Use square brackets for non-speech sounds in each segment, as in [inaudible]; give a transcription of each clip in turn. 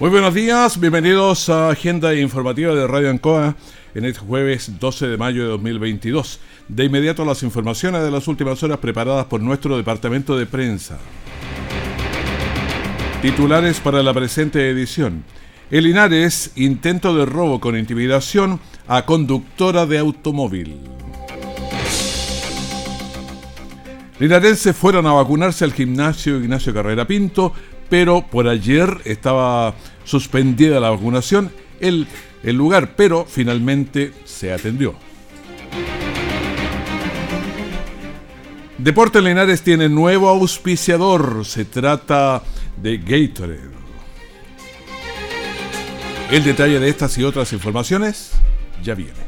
Muy buenos días, bienvenidos a Agenda Informativa de Radio Ancoa en este jueves 12 de mayo de 2022. De inmediato las informaciones de las últimas horas preparadas por nuestro departamento de prensa. Titulares para la presente edición. El Linares, intento de robo con intimidación a conductora de automóvil. Linarenses fueron a vacunarse al gimnasio Ignacio Carrera Pinto pero por ayer estaba suspendida la vacunación el, el lugar, pero finalmente se atendió. Deportes Linares tiene nuevo auspiciador, se trata de Gatorade. El detalle de estas y otras informaciones ya viene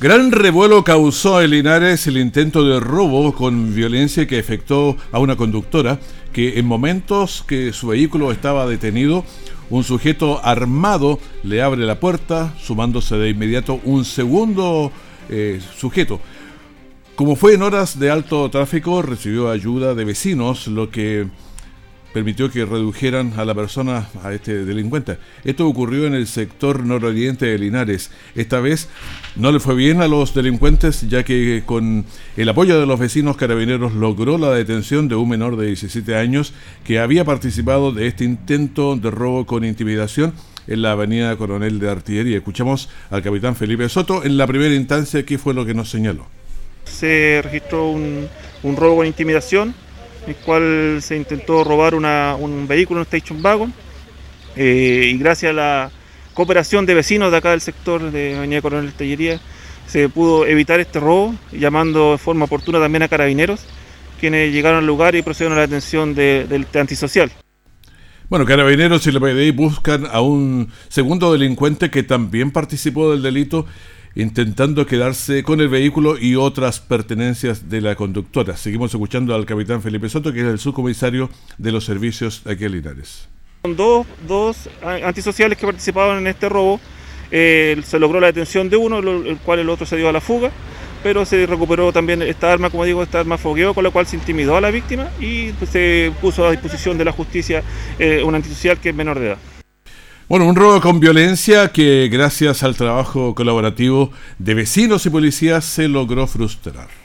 Gran revuelo causó en Linares el intento de robo con violencia que afectó a una conductora que en momentos que su vehículo estaba detenido, un sujeto armado le abre la puerta, sumándose de inmediato un segundo eh, sujeto. Como fue en horas de alto tráfico, recibió ayuda de vecinos, lo que permitió que redujeran a la persona, a este delincuente. Esto ocurrió en el sector nororiente de Linares. Esta vez no le fue bien a los delincuentes, ya que con el apoyo de los vecinos carabineros logró la detención de un menor de 17 años que había participado de este intento de robo con intimidación en la avenida Coronel de Artillería. Escuchamos al capitán Felipe Soto. En la primera instancia, ¿qué fue lo que nos señaló? Se registró un, robo con intimidación el cual se intentó robar un vehículo, un station wagon, eh, y gracias a la cooperación de vecinos de acá del sector de Avenida Coronel Tellería, se pudo evitar este robo, llamando de forma oportuna también a carabineros, quienes llegaron al lugar y procedieron a la detención del antisocial. Bueno, Carabineros y la PDI buscan a un segundo delincuente que también participó del delito intentando quedarse con el vehículo y otras pertenencias de la conductora. Seguimos escuchando al capitán Felipe Soto, que es el subcomisario de los servicios aquí en Linares. Dos, dos antisociales que participaban en este robo. Eh, se logró la detención de uno, el cual el otro se dio a la fuga, pero se recuperó también esta arma, como digo, esta arma fogueo, con la cual se intimidó a la víctima y se puso a disposición de la justicia eh, un antisocial que es menor de edad. Bueno, un robo con violencia que gracias al trabajo colaborativo de vecinos y policías se logró frustrar.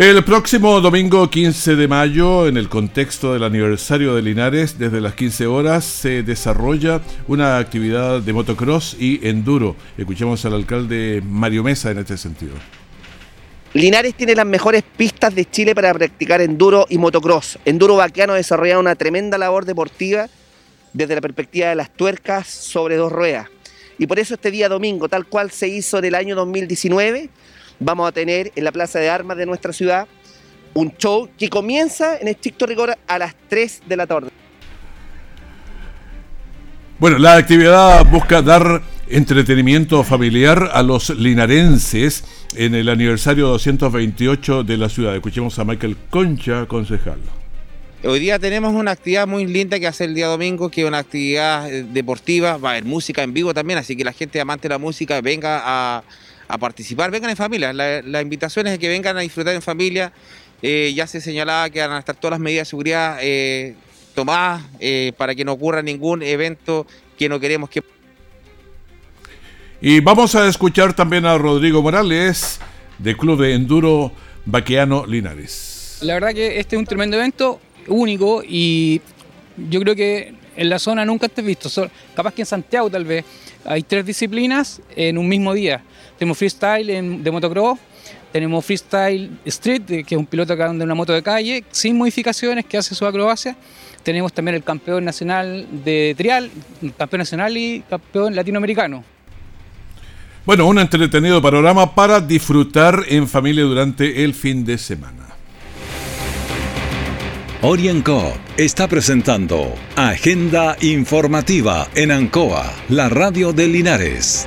El próximo domingo 15 de mayo, en el contexto del aniversario de Linares, desde las 15 horas se desarrolla una actividad de motocross y enduro. Escuchemos al alcalde Mario Mesa en este sentido. Linares tiene las mejores pistas de Chile para practicar enduro y motocross. Enduro Vaqueano desarrolla una tremenda labor deportiva desde la perspectiva de las tuercas sobre dos ruedas. Y por eso este día domingo, tal cual se hizo en el año 2019, vamos a tener en la Plaza de Armas de nuestra ciudad un show que comienza en estricto rigor a las 3 de la tarde. Bueno, la actividad busca dar entretenimiento familiar a los linarenses en el aniversario 228 de la ciudad. Escuchemos a Michael Concha, concejal. Hoy día tenemos una actividad muy linda que hace el día domingo, que es una actividad eh, deportiva, va a haber música en vivo también, así que la gente amante de la música venga a, participar, vengan en familia. La, invitación es que vengan a disfrutar en familia. Eh, ya se señalaba que van a estar todas las medidas de seguridad eh, tomadas para que no ocurra ningún evento que no queremos que... Y vamos a escuchar también a Rodrigo Morales, del Club de Enduro Baqueano Linares. La verdad que este es un tremendo evento único y yo creo que en la zona nunca estés visto. Capaz que en Santiago tal vez hay tres disciplinas en un mismo día. Tenemos freestyle de motocross, tenemos freestyle street, que es un piloto que anda en una moto de calle, sin modificaciones, que hace su acrobacia. Tenemos también el campeón nacional de trial, campeón nacional y campeón latinoamericano. Bueno, un entretenido panorama para disfrutar en familia durante el fin de semana. OrienCo está presentando Agenda Informativa en Ancoa, la radio de Linares.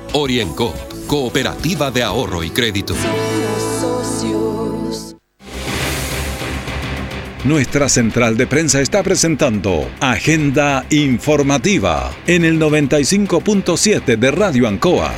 Oriencop Cooperativa de Ahorro y Crédito. Nuestra central de prensa está presentando Agenda Informativa en el 95.7 de Radio Ancoa.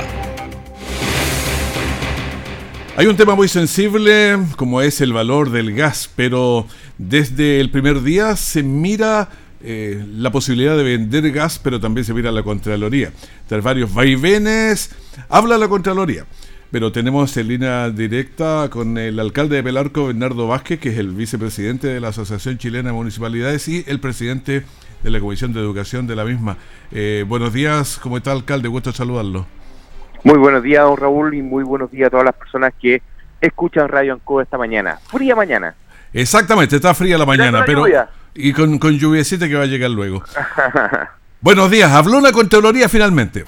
Hay un tema muy sensible como es el valor del gas, pero desde el primer día se mira eh, la posibilidad de vender gas, pero también se mira la Contraloría. Tras varios vaivenes, habla la Contraloría. Pero tenemos en línea directa con el alcalde de Pelarco, Bernardo Vázquez, que es el vicepresidente de la Asociación Chilena de Municipalidades y el presidente de la Comisión de Educación de la misma. Eh, buenos días, ¿cómo está alcalde? Gusto saludarlo. Muy buenos días, don Raúl, y muy buenos días a todas las personas que escuchan Radio Anco esta mañana. Fría mañana. Exactamente, está fría la mañana, pero... Y con, con lluviecita que va a llegar luego. [laughs] Buenos días, habló la Contraloría finalmente.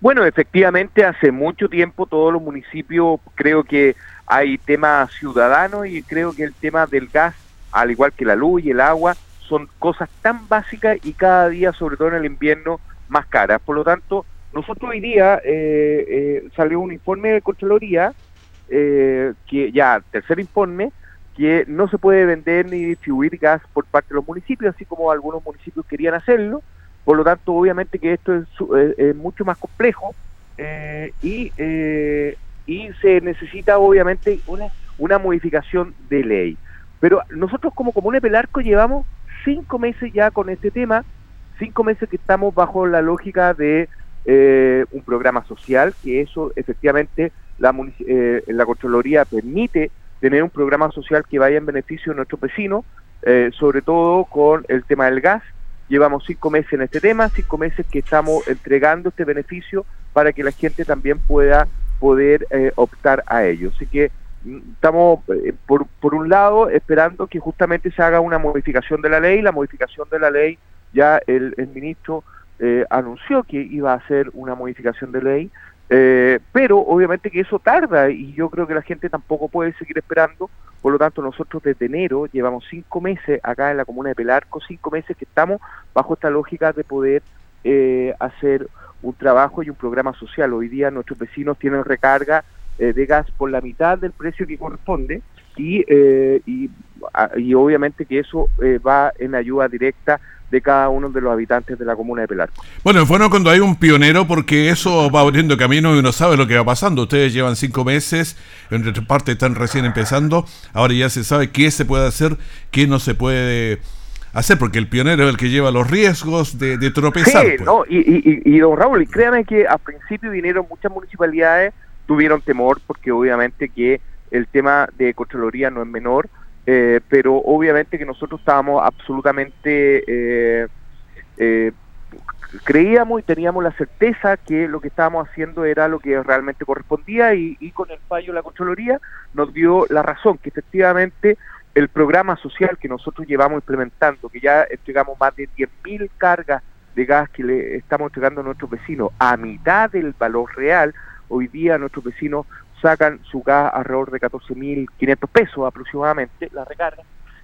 Bueno, efectivamente, hace mucho tiempo todos los municipios creo que hay temas ciudadanos y creo que el tema del gas, al igual que la luz y el agua, son cosas tan básicas y cada día, sobre todo en el invierno, más caras. Por lo tanto, nosotros hoy día eh, eh, salió un informe de Contraloría, eh, que ya, tercer informe, no se puede vender ni distribuir gas por parte de los municipios, así como algunos municipios querían hacerlo. Por lo tanto, obviamente que esto es, mucho más complejo eh, y, eh, y se necesita obviamente una, una modificación de ley. Pero nosotros como Comuna Pelarco llevamos cinco meses ya con este tema, cinco meses que estamos bajo la lógica de eh, un programa social, que eso efectivamente la, la Contraloría permite tener un programa social que vaya en beneficio de nuestros vecinos, eh, sobre todo con el tema del gas. Llevamos cinco meses en este tema, cinco meses que estamos entregando este beneficio para que la gente también pueda poder eh, optar a ello. Así que mm, estamos, eh, por, por un lado, esperando que justamente se haga una modificación de la ley. La modificación de la ley, ya el, el ministro anunció que iba a hacer una modificación de ley. Eh, pero obviamente que eso tarda y yo creo que la gente tampoco puede seguir esperando. Por lo tanto, nosotros desde enero llevamos cinco meses acá en la comuna de Pelarco, cinco meses que estamos bajo esta lógica de poder eh, hacer un trabajo y un programa social. Hoy día nuestros vecinos tienen recarga eh, de gas por la mitad del precio que corresponde y, y, y obviamente que eso va en ayuda directa de cada uno de los habitantes de la comuna de Pelarco. Bueno, es bueno cuando hay un pionero porque eso va abriendo camino y uno sabe lo que va pasando. Ustedes llevan cinco meses, en otra parte están recién empezando, ahora ya se sabe qué se puede hacer, qué no se puede hacer, porque el pionero es el que lleva los riesgos de, tropezar. Sí, pues. no, y, y, y, don Raúl, créanme que al principio vinieron muchas municipalidades, tuvieron temor porque obviamente que el tema de Contraloría no es menor, eh, pero obviamente que nosotros estábamos absolutamente, eh, eh, creíamos y teníamos la certeza que lo que estábamos haciendo era lo que realmente correspondía y, con el fallo de la Contraloría nos dio la razón, que efectivamente el programa social que nosotros llevamos implementando, que ya entregamos más de 10.000 cargas de gas que le estamos entregando a nuestros vecinos a mitad del valor real, hoy día nuestros vecinos sacan su gas alrededor de 14.500 pesos aproximadamente, la recarga,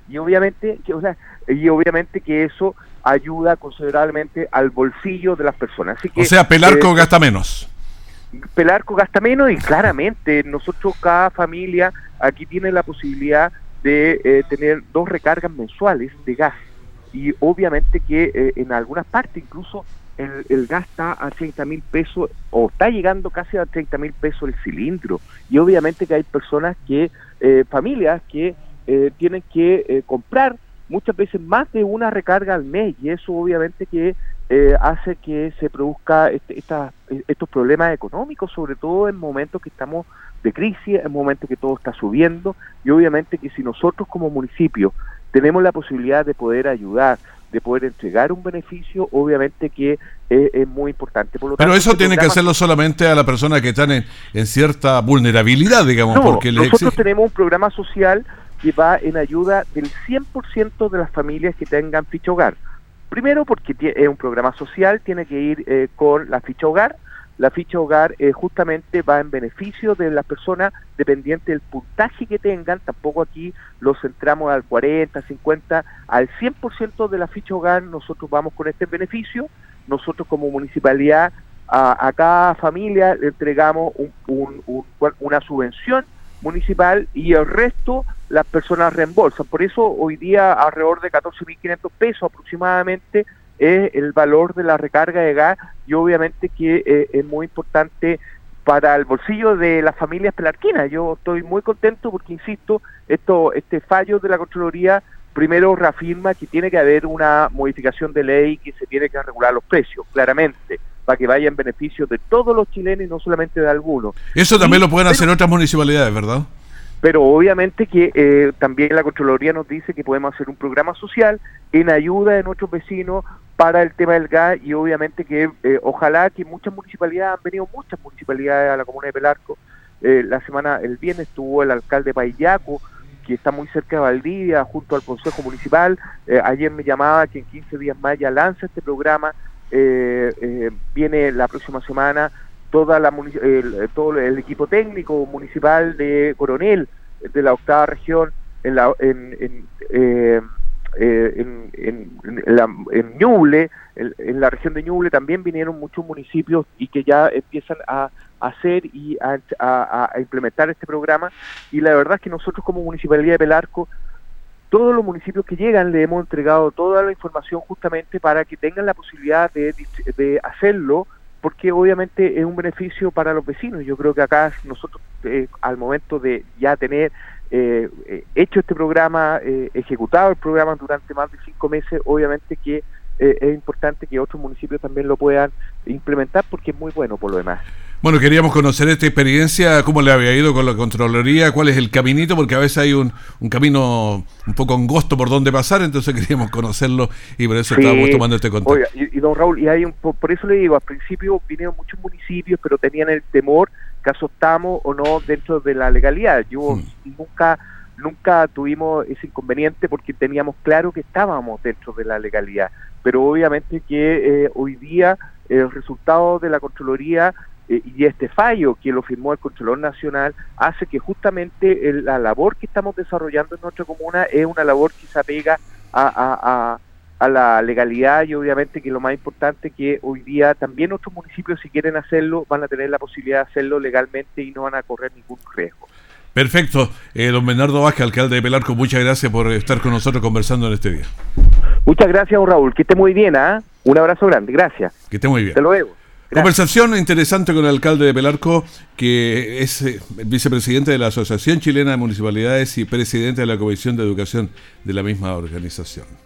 y obviamente, que, o sea, y obviamente que eso ayuda considerablemente al bolsillo de las personas. Así que, o sea, Pelarco eh, gasta menos. Pelarco gasta menos y claramente nosotros, cada familia, aquí tiene la posibilidad de eh, tener dos recargas mensuales de gas. Y obviamente que eh, en algunas partes incluso el, el, gas está a 30 mil pesos o está llegando casi a 30 mil pesos el cilindro. Y obviamente que hay personas que, familias que tienen que comprar muchas veces más de una recarga al mes y eso obviamente que eh, hace que se produzca este, estos problemas económicos, sobre todo en momentos que estamos de crisis, en momentos que todo está subiendo y obviamente que si nosotros como municipio tenemos la posibilidad de poder ayudar, de poder entregar un beneficio, obviamente que es, muy importante. Pero eso este tiene que hacerlo solamente a la persona que están en, cierta vulnerabilidad, digamos, porque nosotros tenemos un programa social que va en ayuda del 100% de las familias que tengan ficha hogar. Primero porque es un programa social, tiene que ir eh, con la ficha hogar. La ficha hogar eh, justamente va en beneficio de las personas dependiente del puntaje que tengan. Tampoco aquí los centramos al 40, 50, al 100% de la ficha hogar nosotros vamos con este beneficio. Nosotros como municipalidad a, cada familia le entregamos una subvención municipal y el resto las personas reembolsan. Por eso hoy día alrededor de 14.500 pesos aproximadamente es el valor de la recarga de gas y obviamente que eh, es muy importante para el bolsillo de las familias pelarquinas. Yo estoy muy contento porque, insisto, esto, este fallo de la Contraloría primero reafirma que tiene que haber una modificación de ley que se tiene que regular los precios, claramente para que vaya en beneficio de todos los chilenos y no solamente de algunos. Eso también lo pueden hacer otras municipalidades, ¿verdad? Pero obviamente que eh, también la Contraloría nos dice que podemos hacer un programa social en ayuda de nuestros vecinos para el tema del gas y obviamente que eh, ojalá que muchas municipalidades, han venido muchas municipalidades a la comuna de Pelarco, eh, la semana, el viernes estuvo el alcalde Paillaco, que está muy cerca de Valdivia, junto al Consejo Municipal, ayer me llamaba que en 15 días más ya lanza este programa, eh, eh, viene la próxima semana toda la el, todo el equipo técnico municipal de Coronel de la octava región en la en, en, eh, eh en, en, la, en Ñuble, en, la región de Ñuble también vinieron muchos municipios y que ya empiezan a, hacer y a, implementar este programa y la verdad es que nosotros como Municipalidad de Pelarco todos los municipios que llegan le hemos entregado toda la información justamente para que tengan la posibilidad de, de hacerlo, porque obviamente es un beneficio para los vecinos. Yo creo que acá nosotros, eh, al momento de ya tener eh, eh, hecho este programa, ejecutado el programa durante más de cinco meses, obviamente que es importante que otros municipios también lo puedan implementar porque es muy bueno por lo demás. Bueno, queríamos conocer esta experiencia, cómo le había ido con la Contraloría, cuál es el caminito, porque a veces hay un, un camino un poco angosto por donde pasar, entonces [laughs] queríamos conocerlo y por eso estábamos tomando este contacto. y, don Raúl, y hay un, por, eso le digo, al principio vinieron muchos municipios, pero tenían el temor que estamos o no dentro de la legalidad. Yo hmm. nunca nunca tuvimos ese inconveniente porque teníamos claro que estábamos dentro de la legalidad, pero obviamente que eh, hoy día el resultado de la Contraloría eh, y este fallo que lo firmó el Contralor Nacional hace que justamente la labor que estamos desarrollando en nuestra comuna es una labor que se apega a, a, la legalidad y obviamente que lo más importante que hoy día también otros municipios si quieren hacerlo van a tener la posibilidad de hacerlo legalmente y no van a correr ningún riesgo. Perfecto. Eh, don Bernardo Vázquez, alcalde de Pelarco, muchas gracias por estar con nosotros conversando en este día. Muchas gracias, don Raúl. Que esté muy bien, ¿ah? Un abrazo grande. Gracias. Que esté muy bien. Hasta luego. Conversación interesante con el alcalde de Pelarco, que es eh, vicepresidente de la Asociación Chilena de Municipalidades y presidente de la Comisión de Educación de la misma organización.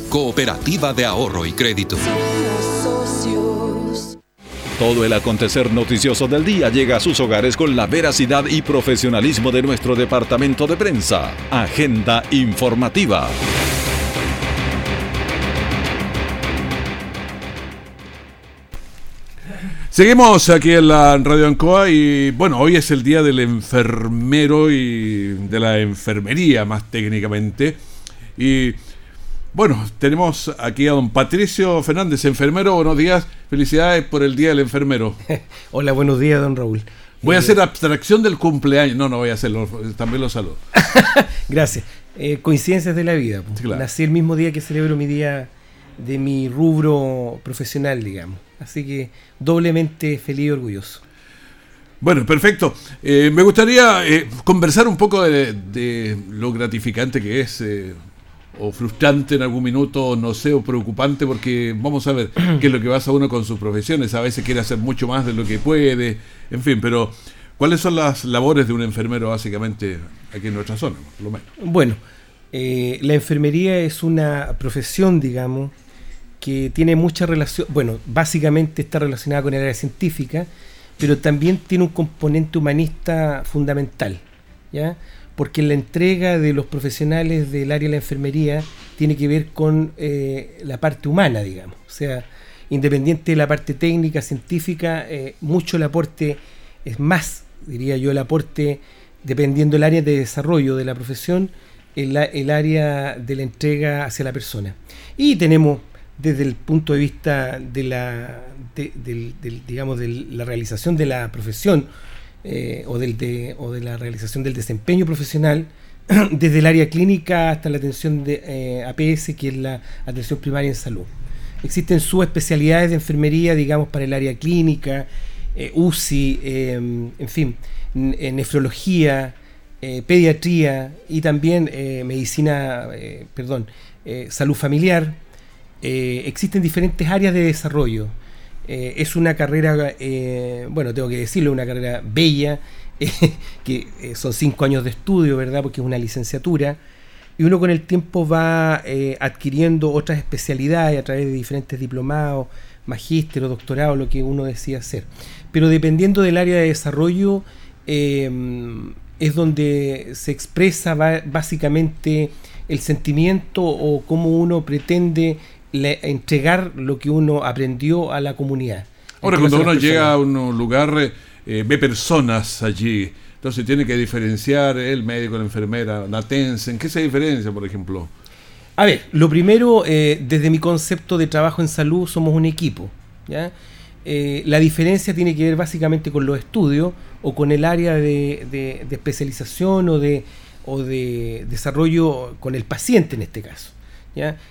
cooperativa de ahorro y crédito. Todo el acontecer noticioso del día llega a sus hogares con la veracidad y profesionalismo de nuestro departamento de prensa. Agenda informativa. Seguimos aquí en la Radio Ancoa y bueno, hoy es el día del enfermero y de la enfermería más técnicamente. Y bueno, tenemos aquí a don Patricio Fernández, enfermero. Buenos días, felicidades por el Día del Enfermero. [laughs] Hola, buenos días, don Raúl. Voy a hacer abstracción del cumpleaños. No, no voy a hacerlo, también lo saludo. [laughs] Gracias. Eh, coincidencias de la vida. Sí, claro. Nací el mismo día que celebro mi día de mi rubro profesional, digamos. Así que doblemente feliz y orgulloso. Bueno, perfecto. Eh, me gustaría eh, conversar un poco de, de lo gratificante que es, eh, o frustrante en algún minuto, no sé, o preocupante, porque vamos a ver [clears throat] qué es lo que pasa uno con sus profesiones. A veces quiere hacer mucho más de lo que puede, en fin, pero ¿cuáles son las labores de un enfermero básicamente aquí en nuestra zona, por lo menos? Bueno, eh, la enfermería es una profesión, digamos, que tiene mucha relación, bueno, básicamente está relacionada con el área científica, pero también tiene un componente humanista fundamental, ¿ya? Porque la entrega de los profesionales del área de la enfermería tiene que ver con eh, la parte humana, digamos. O sea, independiente de la parte técnica, científica, eh, mucho el aporte es más, diría yo, el aporte, dependiendo del área de desarrollo de la profesión, el, área de la entrega hacia la persona. Y tenemos desde el punto de vista de la, de, del- del, digamos, de la realización de la profesión eh, o, del de, o de la realización del desempeño profesional, [clears throat] desde el área clínica hasta la atención de eh, APS, que es la atención primaria en salud. Existen subespecialidades de enfermería, digamos, para el área clínica, eh, UCI, eh, en fin, nefrología, pediatría y también medicina, perdón, salud familiar. Existen diferentes áreas de desarrollo. Eh, es una carrera, eh, bueno, tengo que decirlo, una carrera bella, [laughs] eh, que son cinco años de estudio, ¿verdad? Porque es una licenciatura. Y uno con el tiempo va adquiriendo otras especialidades a través de diferentes diplomados, magíster o doctorado, lo que uno decía hacer. Pero dependiendo del área de desarrollo, es donde se expresa básicamente el sentimiento o cómo uno pretende le- entregar lo que uno aprendió a la comunidad. Ahora, cuando uno llega a un lugar, eh, ve personas allí, entonces tiene que diferenciar el médico, la enfermera, la TENS, ¿en qué se diferencia, por ejemplo? A ver, lo primero, eh, desde mi concepto de trabajo en salud, somos un equipo. ¿ya? Eh, la diferencia tiene que ver básicamente con los estudios o con el área de, de- de especialización o de, o de desarrollo con el paciente en este caso.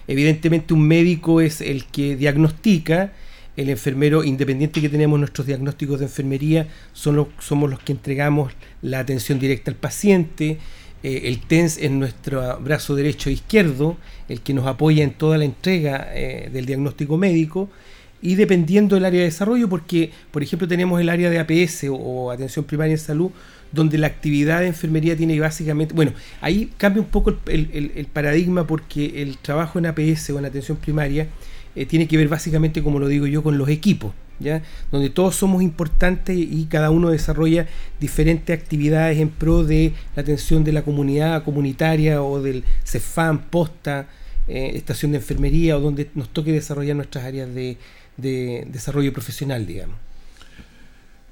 Evidentemente un médico es el que diagnostica, el enfermero, independiente que tenemos nuestros diagnósticos de enfermería, somos los que entregamos la atención directa al paciente, eh, el TENS es nuestro brazo derecho e izquierdo, el que nos apoya en toda la entrega eh, del diagnóstico médico, y dependiendo del área de desarrollo, porque, por ejemplo, tenemos el área de APS o, atención primaria en salud, donde la actividad de enfermería tiene básicamente, bueno, ahí cambia un poco el paradigma porque el trabajo en APS o en atención primaria eh, tiene que ver básicamente, como lo digo yo, con los equipos, ¿ya? donde todos somos importantes y cada uno desarrolla diferentes actividades en pro de la atención de la comunidad comunitaria o del CEFAM, posta, eh, estación de enfermería o donde nos toque desarrollar nuestras áreas de, de desarrollo profesional, digamos.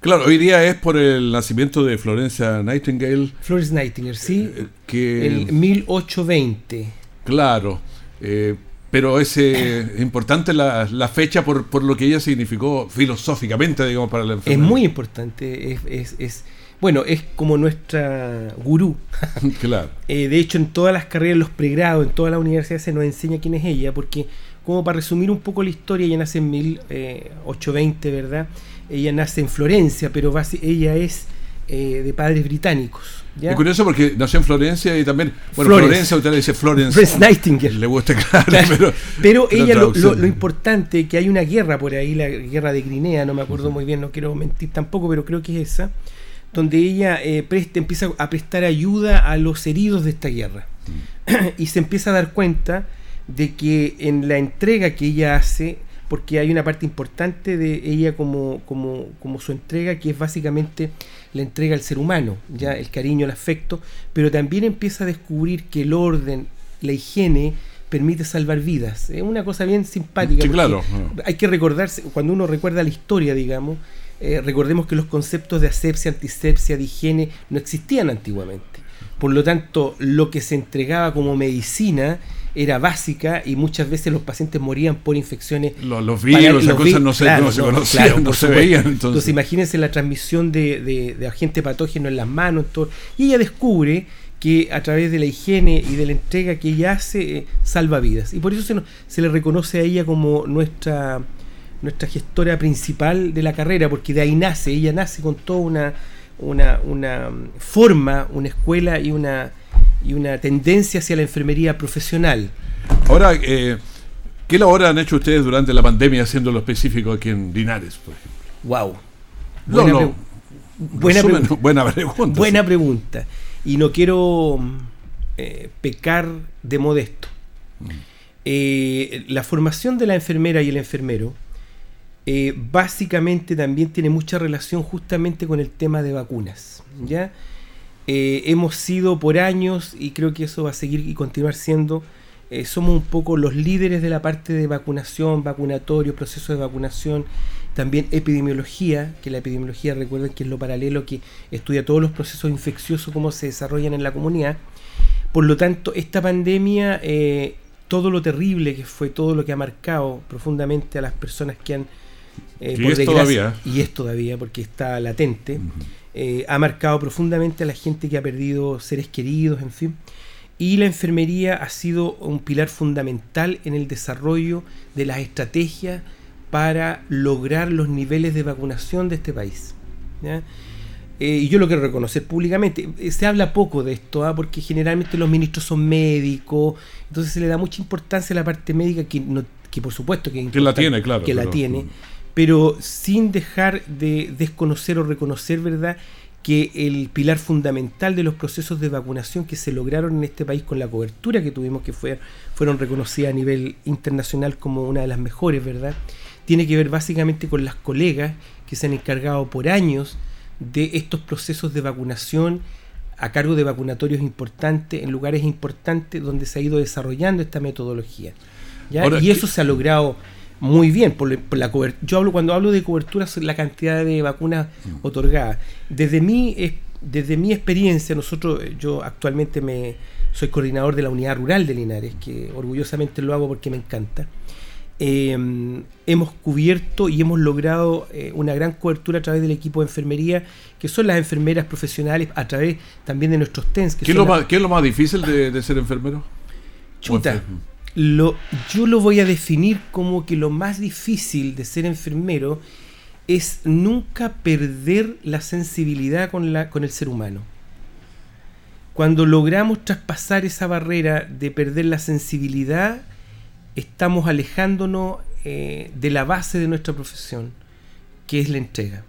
Claro, hoy día es por el nacimiento de Florencia Nightingale, Florence Nightingale, sí, eh, que... el 1820. Claro, eh, pero es eh, importante la, la fecha por, por lo que ella significó filosóficamente, digamos, para la Es enfermedad. muy importante, es, es, es- bueno, es como nuestra gurú. [laughs] claro. Eh, de hecho, en todas las carreras, en los pregrados, en todas las universidades se nos enseña quién es ella, porque como para resumir un poco la historia, ella nace en 1820, ¿verdad? Ella nace en Florencia, pero ella es eh, de padres británicos. Es curioso porque nació en Florencia y también, bueno, Florencia, usted le dice Florence. Florence Nightingale. Le gusta, [laughs] claro, pero, ella, lo, lo, importante, que hay una guerra por ahí, la guerra de Crimea, no me acuerdo muy bien, no quiero mentir tampoco, pero creo que es esa, donde ella eh, empieza a prestar ayuda a los heridos de esta guerra. Mm. [clears throat] y se empieza a dar cuenta de que en la entrega que ella hace, porque hay una parte importante de ella como, como, como su entrega, que es básicamente la entrega al ser humano, ya el cariño, el afecto, pero también empieza a descubrir que el orden, la higiene, permite salvar vidas. Es una cosa bien simpática. Sí, claro. Hay que recordarse, cuando uno recuerda la historia, digamos, eh, recordemos que los conceptos de asepsia, antisepsia, de higiene no existían antiguamente. Por lo tanto, lo que se entregaba como medicina era básica y muchas veces los pacientes morían por infecciones. Los, virus, las cosas no, se, conocían, [laughs] no, se veían. Entonces. imagínense la transmisión de, de, agente patógeno en las manos. Todo. Y ella descubre que a través de la higiene y de la entrega que ella hace, eh, salva vidas. Y por eso se, se le reconoce a ella como nuestra, nuestra gestora principal de la carrera, porque de ahí nace, ella nace con toda una, una, una forma, una escuela y una y una tendencia hacia la enfermería profesional. Ahora, eh, ¿qué labor han hecho ustedes durante la pandemia haciendo lo específico aquí en Linares, por ejemplo? Wow. Buena, buena, pregunta. Buena pregunta. Y no quiero eh, pecar de modesto. Mm. Eh, la formación de la enfermera y el enfermero básicamente también tiene mucha relación justamente con el tema de vacunas. ¿ya? Eh, hemos sido por años, y creo que eso va a seguir y continuar siendo, eh, somos un poco los líderes de la parte de vacunación, vacunatorio, proceso de vacunación, también epidemiología, que la epidemiología recuerden que es lo paralelo que estudia todos los procesos infecciosos, cómo se desarrollan en la comunidad. Por lo tanto, esta pandemia, eh, todo lo terrible que fue, todo lo que ha marcado profundamente a las personas que han... y es todavía. Y es todavía, porque está latente. Eh, ha marcado profundamente a la gente que ha perdido seres queridos, en fin. Y la enfermería ha sido un pilar fundamental en el desarrollo de las estrategias para lograr los niveles de vacunación de este país. Eh, y yo lo quiero reconocer públicamente. Eh, se habla poco de esto, ¿ah? porque generalmente los ministros son médicos, entonces se le da mucha importancia a la parte médica que, no, que por supuesto que, que la tiene, claro. Que la tiene pero sin dejar de desconocer o reconocer, ¿verdad?, que el pilar fundamental de los procesos de vacunación que se lograron en este país con la cobertura que tuvimos, que fue, fueron reconocidas a nivel internacional como una de las mejores, ¿verdad? Tiene que ver básicamente con las colegas que se han encargado por años de estos procesos de vacunación a cargo de vacunatorios importantes, en lugares importantes donde se ha ido desarrollando esta metodología. y eso se ha logrado muy bien por, la cobertura. Yo hablo cuando hablo de cobertura la cantidad de vacunas mm. otorgadas. Desde mi desde mi experiencia, nosotros yo actualmente me soy coordinador de la unidad rural de Linares, que orgullosamente lo hago porque me encanta. Em, hemos cubierto y hemos logrado eh, una gran cobertura a través del equipo de enfermería, que son las enfermeras profesionales, a través también de nuestros TENS. ¿Qué, es lo, más, ¿Qué es lo más difícil de, de ser enfermero? Chuta lo, yo lo voy a definir como que lo más difícil de ser enfermero es nunca perder la sensibilidad con, la, con el ser humano. Cuando logramos traspasar esa barrera de perder la sensibilidad, estamos alejándonos eh, de la base de nuestra profesión, que es la entrega.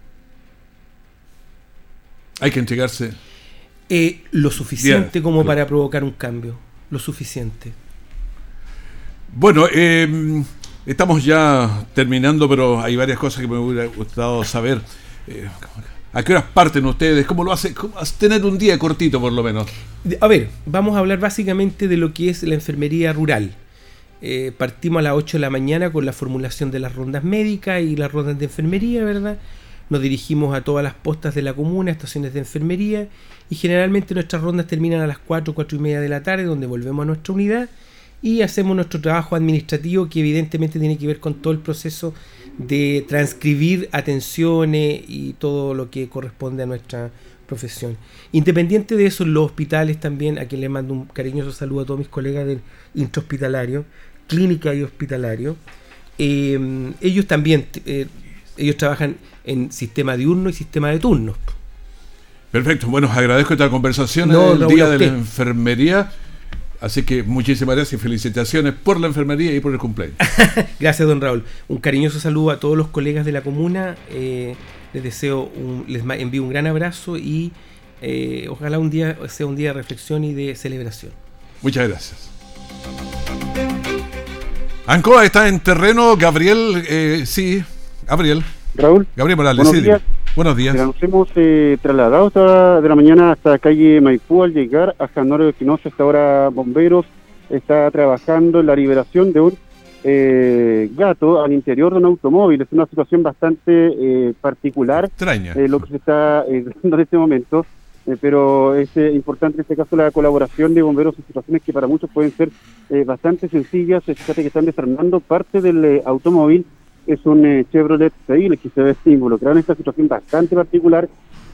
Hay que entregarse. Eh, lo suficiente como para provocar un cambio. Lo suficiente. Bueno, em, estamos ya terminando, pero hay varias cosas que me hubiera gustado saber. Eh, ¿A qué horas parten ustedes? ¿Cómo lo hace? tener un día cortito, por lo menos? A ver, vamos a hablar básicamente de lo que es la enfermería rural. Eh, partimos a las 8 de la mañana con la formulación de las rondas médicas y las rondas de enfermería, ¿verdad? Nos dirigimos a todas las postas de la comuna, estaciones de enfermería, y generalmente nuestras rondas terminan a las 4, 4 y media de la tarde, donde volvemos a nuestra unidad y hacemos nuestro trabajo administrativo que evidentemente tiene que ver con todo el proceso de transcribir atenciones y todo lo que corresponde a nuestra profesión. Independiente de eso, los hospitales también, a quien le mando un cariñoso saludo a todos mis colegas del intrahospitalario, clínica y hospitalario. Eh, ellos también, eh, ellos trabajan en sistema diurno y sistema de turnos. Perfecto, bueno, agradezco esta conversación No, el Raúl, Día de la. Enfermería. Así que muchísimas gracias y felicitaciones por la enfermería y por el cumpleaños. [laughs] Gracias, don Raúl. Un cariñoso saludo a todos los colegas de la comuna. eh, les deseo, un- les envío un gran abrazo y eh, ojalá un día sea un día de reflexión y de celebración. Muchas gracias. Ancoa está en terreno, Gabriel, eh, sí, Gabriel. Raúl. Gabriel Morales, Buenos sí. Buenos días. Nos hemos eh, trasladado esta de la mañana hasta calle Maipú al llegar a Januario de Espinosa. Hasta ahora Bomberos está trabajando en la liberación de un eh, gato al interior de un automóvil. Es una situación bastante eh, particular Extraña. eh, lo que se está eh, dando en este momento. eh, pero es importante en este caso la colaboración de bomberos en situaciones que para muchos pueden ser eh, bastante sencillas. Fíjate que están desarmando parte del automóvil. Es un eh, Chevrolet Sail que se ve involucrado en esta situación bastante particular,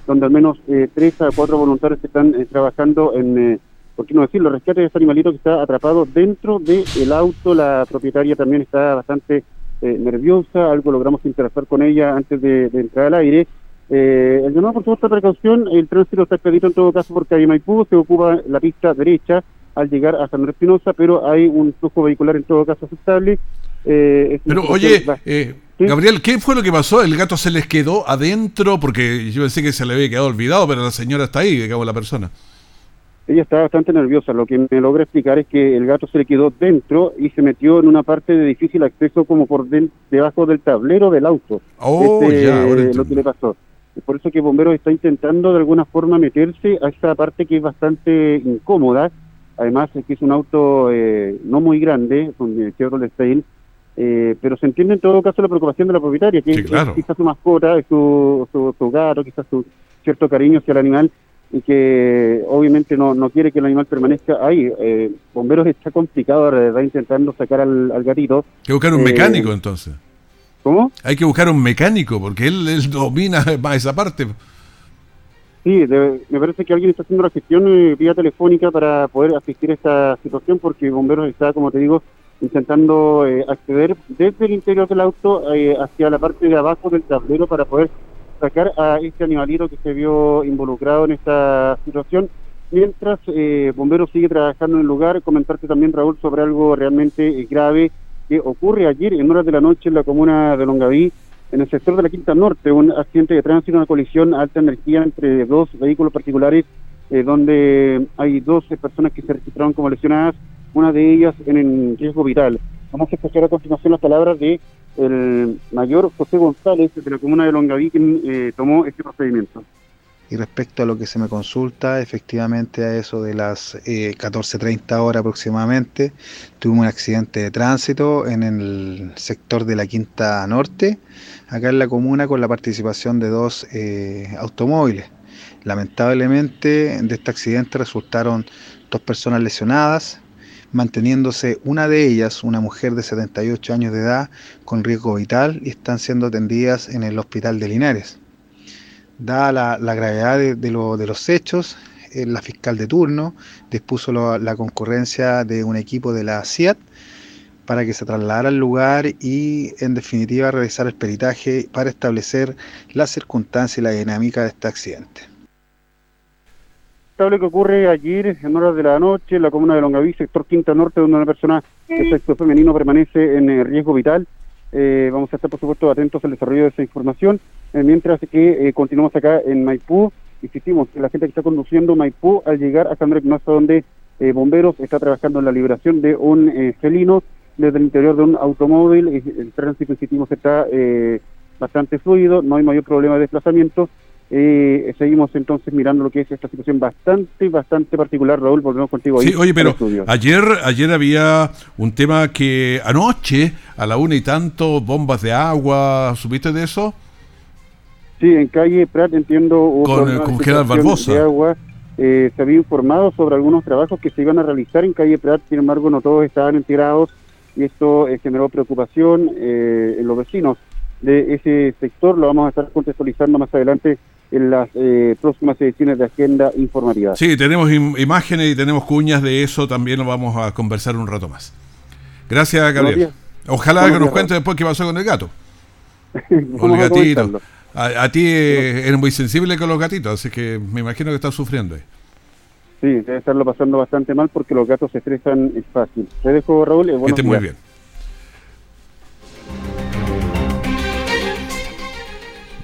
donde al menos eh, tres a cuatro voluntarios están eh, trabajando en, eh, por qué no decirlo, rescate de este animalito que está atrapado dentro del auto. La propietaria también está bastante eh, nerviosa, algo logramos interactuar con ella antes de, de entrar al aire. Eh, el llamado, por supuesto, precaución, el tránsito está expedito en todo caso por calle Maipú, se ocupa la pista derecha al llegar a San Espinosa, pero hay un flujo vehicular en todo caso aceptable. Eh, Pero oye, eh, ¿Sí? Gabriel, ¿qué fue lo que pasó? ¿El gato se les quedó adentro? Porque yo pensé que se le había quedado olvidado, pero la señora está ahí, digamos, la persona. Ella está bastante nerviosa. Lo que me logra explicar es que el gato se le quedó dentro y se metió en una parte de difícil acceso como por debajo del tablero del auto. Oh, Este, ya, ahora lo que le pasó. Por eso que Bomberos está intentando de alguna forma meterse a esa parte que es bastante incómoda. Además, es que es un auto eh, no muy grande, con Chevrolet Sail, eh, pero se entiende en todo caso la preocupación de la propietaria, que Sí, claro. quizás su mascota, su, su, su gato, quizás su cierto cariño hacia el animal y que obviamente no, no quiere que el animal permanezca ahí. Eh, Bomberos está complicado, verdad, intentando sacar al, al gatito. Hay que buscar un Eh, mecánico entonces. ¿Cómo? Hay que buscar un mecánico, porque él, él domina [laughs] más esa parte. Sí, de- me parece que alguien está haciendo la gestión eh, vía telefónica para poder asistir a esta situación porque Bomberos está, como te digo, intentando eh, acceder desde el interior del auto eh, hacia la parte de abajo del tablero para poder sacar a este animalito que se vio involucrado en esta situación. Mientras eh, Bomberos sigue trabajando en el lugar, comentarte también, Raúl, sobre algo realmente eh, grave que ocurre ayer en horas de la noche en la comuna de Longaví, en el sector de la Quinta Norte, un accidente de tránsito, una colisión a alta energía entre dos vehículos particulares, eh, donde hay dos personas que se registraron como lesionadas, una de ellas en, riesgo vital. Vamos a escuchar a continuación las palabras de el mayor José González de la comuna de Longaví, quien eh, tomó este procedimiento. Y respecto a lo que se me consulta, efectivamente a eso de las eh, 14.30 horas aproximadamente, tuvimos un accidente de tránsito en el sector de la Quinta Norte, acá en la comuna, con la participación de dos eh, automóviles. Lamentablemente de este accidente resultaron dos personas lesionadas, manteniéndose una de ellas, una mujer de 78 años de edad, con riesgo vital y están siendo atendidas en el hospital de Linares. Dada la, gravedad de, de lo- de los hechos, eh, la fiscal de turno dispuso la concurrencia de un equipo de la CIAT para que se trasladara al lugar y en definitiva realizar el peritaje para establecer la circunstancia y la dinámica de este accidente. Lamentable que ocurre ayer en horas de la noche en la comuna de Longaví, sector Quinta Norte, donde una persona de sexo femenino permanece en eh, riesgo vital. Eh, vamos a estar, por supuesto, atentos al desarrollo de esa información, eh, mientras que eh, continuamos acá en Maipú. Insistimos, que la gente que está conduciendo Maipú al llegar a San Pinoza, donde eh, Bomberos está trabajando en la liberación de un eh, felino desde el interior de un automóvil. El tránsito, insistimos, está bastante fluido, no hay mayor problema de desplazamiento. Eh, seguimos entonces mirando lo que es esta situación bastante, bastante particular. Raúl, volvemos contigo ahí. Sí, oye, pero ayer, ayer había un tema que anoche, a la una y tanto, bombas de agua, ¿supiste de eso? Sí, en calle Prat entiendo hubo Con, con situación Barbosa. de agua. Eh, se había informado sobre algunos trabajos que se iban a realizar en calle Prat, sin embargo no todos estaban enterados y esto eh, generó preocupación eh, en los vecinos de ese sector. Lo vamos a estar contextualizando más adelante en las eh, próximas ediciones de Agenda Informativa. Sí, tenemos im- imágenes y tenemos cuñas de eso, también lo vamos a conversar un rato más. Gracias, Gabriel. Ojalá que nos cuente después qué pasó con el gato. [laughs] con el gatito. A, ti eh, eres muy sensible con los gatitos, así que me imagino que estás sufriendo. Sí, debe estarlo pasando bastante mal porque los gatos se estresan fácil. Te dejo, Raúl. Que esté muy bien.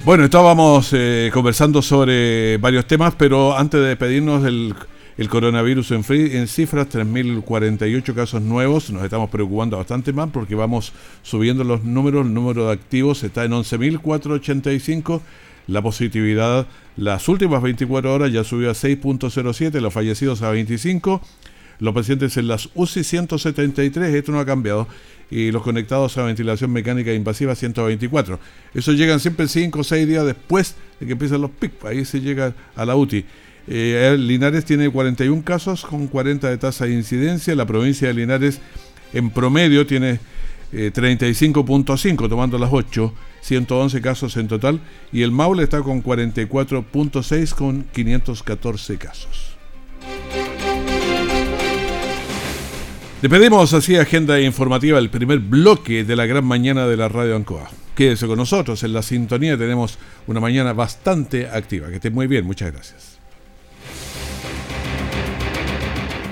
Bueno, estábamos eh, conversando sobre varios temas, pero antes de despedirnos del el coronavirus en, en cifras, 3.048 casos nuevos, nos estamos preocupando bastante más porque vamos subiendo los números, el número de activos está en 11.485, la positividad las últimas 24 horas ya subió a 6.07, los fallecidos a 25, los pacientes en las UCI 173, esto no ha cambiado, y los conectados a ventilación mecánica invasiva 124. Eso llegan siempre 5 o 6 días después de que empiezan los PIC, ahí se llega a la UTI. Eh, Linares tiene 41 casos con 40 de tasa de incidencia, la provincia de Linares en promedio tiene 35.5, eh, tomando las 8, 111 casos en total, y el Maule está con 44.6 con 514 casos. Le pedimos así agenda informativa el primer bloque de la gran mañana de la radio Ancoa. Quédese con nosotros, en la sintonía tenemos una mañana bastante activa. Que esté muy bien, muchas gracias.